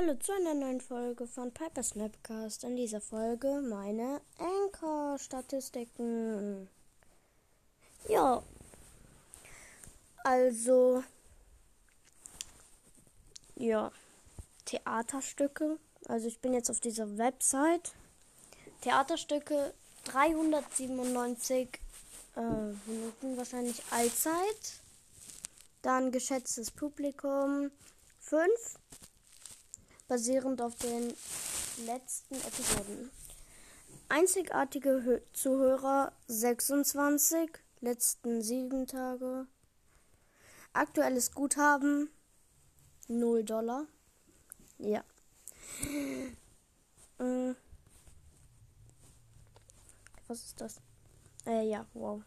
Hallo zu einer neuen Folge von Piper Snapcast. In dieser Folge meine Anchor-Statistiken. Ja, also, ja, Theaterstücke. Also ich bin jetzt auf dieser Website. Theaterstücke 397 äh, Minuten wahrscheinlich Allzeit. Dann geschätztes Publikum 5 basierend auf den letzten Episoden. Einzigartige Hö Zuhörer 26, letzten 7 Tage. Aktuelles Guthaben 0 Dollar. Ja. Äh, was ist das? Äh, ja, wow.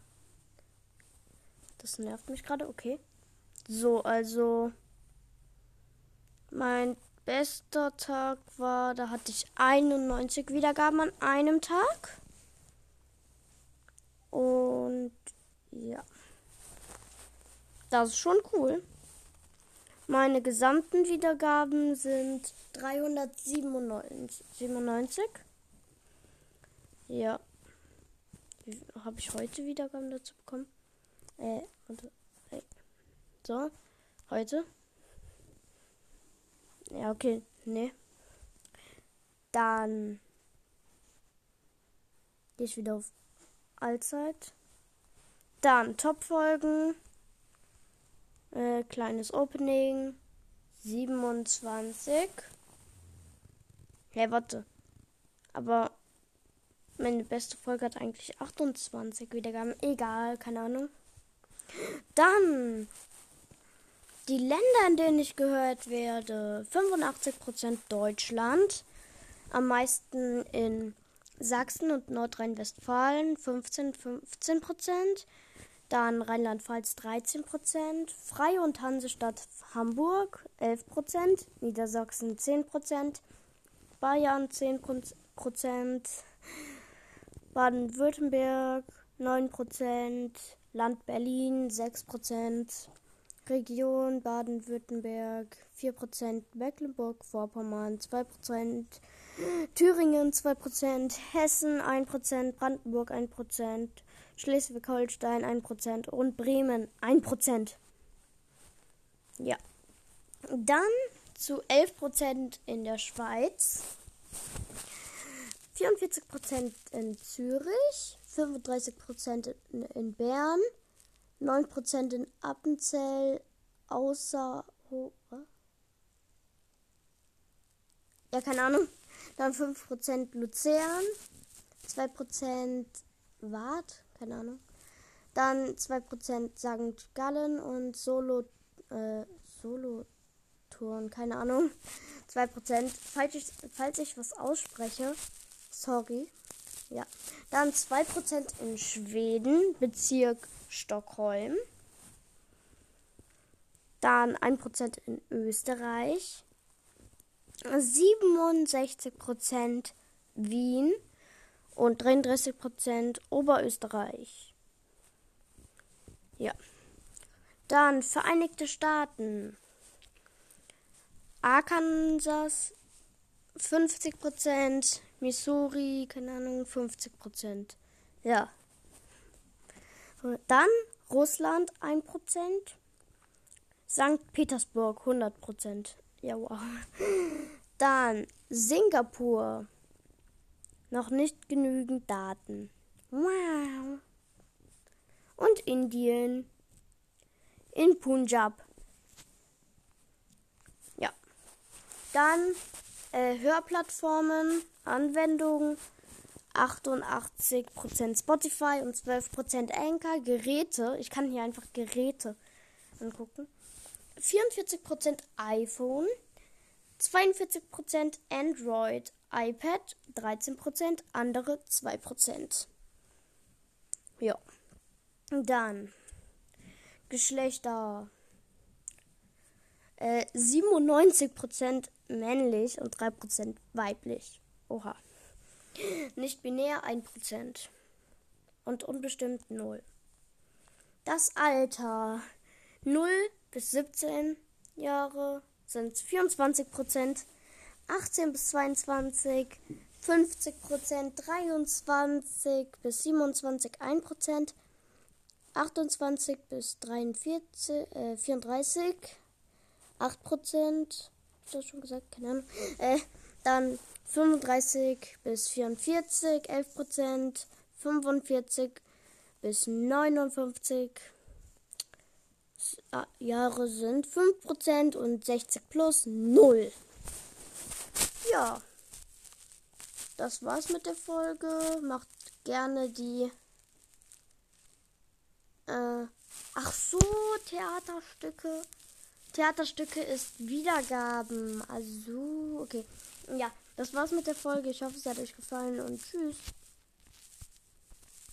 Das nervt mich gerade, okay. So, also mein bester Tag war, da hatte ich 91 Wiedergaben an einem Tag. Und ja. Das ist schon cool. Meine gesamten Wiedergaben sind 397. Ja. Habe ich heute Wiedergaben dazu bekommen? Äh, warte. So, heute. Ja, okay. Nee. Dann gehe ich wieder auf Allzeit. Dann Topfolgen. Äh, kleines Opening. 27. Hey, warte. Aber meine beste Folge hat eigentlich 28 Wiedergaben. Egal, keine Ahnung. Dann die Länder, in denen ich gehört werde. 85% Deutschland. Am meisten in Sachsen und Nordrhein-Westfalen 15, 15%. Dann Rheinland-Pfalz 13%. Freie und Hansestadt Hamburg 11%. Niedersachsen 10%. Bayern 10%. Baden-Württemberg 9%. Land Berlin 6%. Region Baden-Württemberg 4%, Mecklenburg-Vorpommern 2%, Thüringen 2%, Hessen 1%, Brandenburg 1%, Schleswig-Holstein 1% und Bremen 1%. Ja. Dann zu 11% in der Schweiz, 44% in Zürich, 35% in Bern, 9% in Appenzell, außer. Ja, keine Ahnung. Dann 5% Luzern, 2% Wart, keine Ahnung. Dann 2% St. Gallen und Solo, äh, Solo-Touren, keine Ahnung. 2%. Falls ich, falls ich was ausspreche, sorry. Ja. Dann 2% in Schweden, Bezirk Stockholm. Dann 1% in Österreich. 67% Wien und 33% Oberösterreich. Ja. Dann Vereinigte Staaten. Arkansas 50%, Missouri, keine Ahnung, 50%. Ja. Dann Russland 1%. St. Petersburg 100%. Ja, wow. Dann Singapur. Noch nicht genügend Daten. Wow. Und Indien. In Punjab. Ja. Dann äh, Hörplattformen, Anwendungen 88% Spotify und 12% Anchor. Geräte, ich kann hier einfach Geräte angucken. 44% iPhone, 42% Android, iPad, 13%, andere 2%. Ja. Dann Geschlechter. Äh, 97% männlich und 3% weiblich. Oha. Nicht binär 1%. Und unbestimmt 0. Das Alter. 0 bis 17 Jahre sind 24%. 18 bis 22, 50 Prozent, 23 bis 27, 1 Prozent, 28 bis 43, äh, 34, 8 Prozent, das schon gesagt, keine Ahnung, äh, dann 35 bis 44, 11 Prozent, 45 bis 59 Jahre sind 5% und 60 plus 0. Ja, das war's mit der Folge. Macht gerne die. Äh, ach so, Theaterstücke. Theaterstücke ist Wiedergaben. Also, okay. Ja, das war's mit der Folge. Ich hoffe, es hat euch gefallen und tschüss.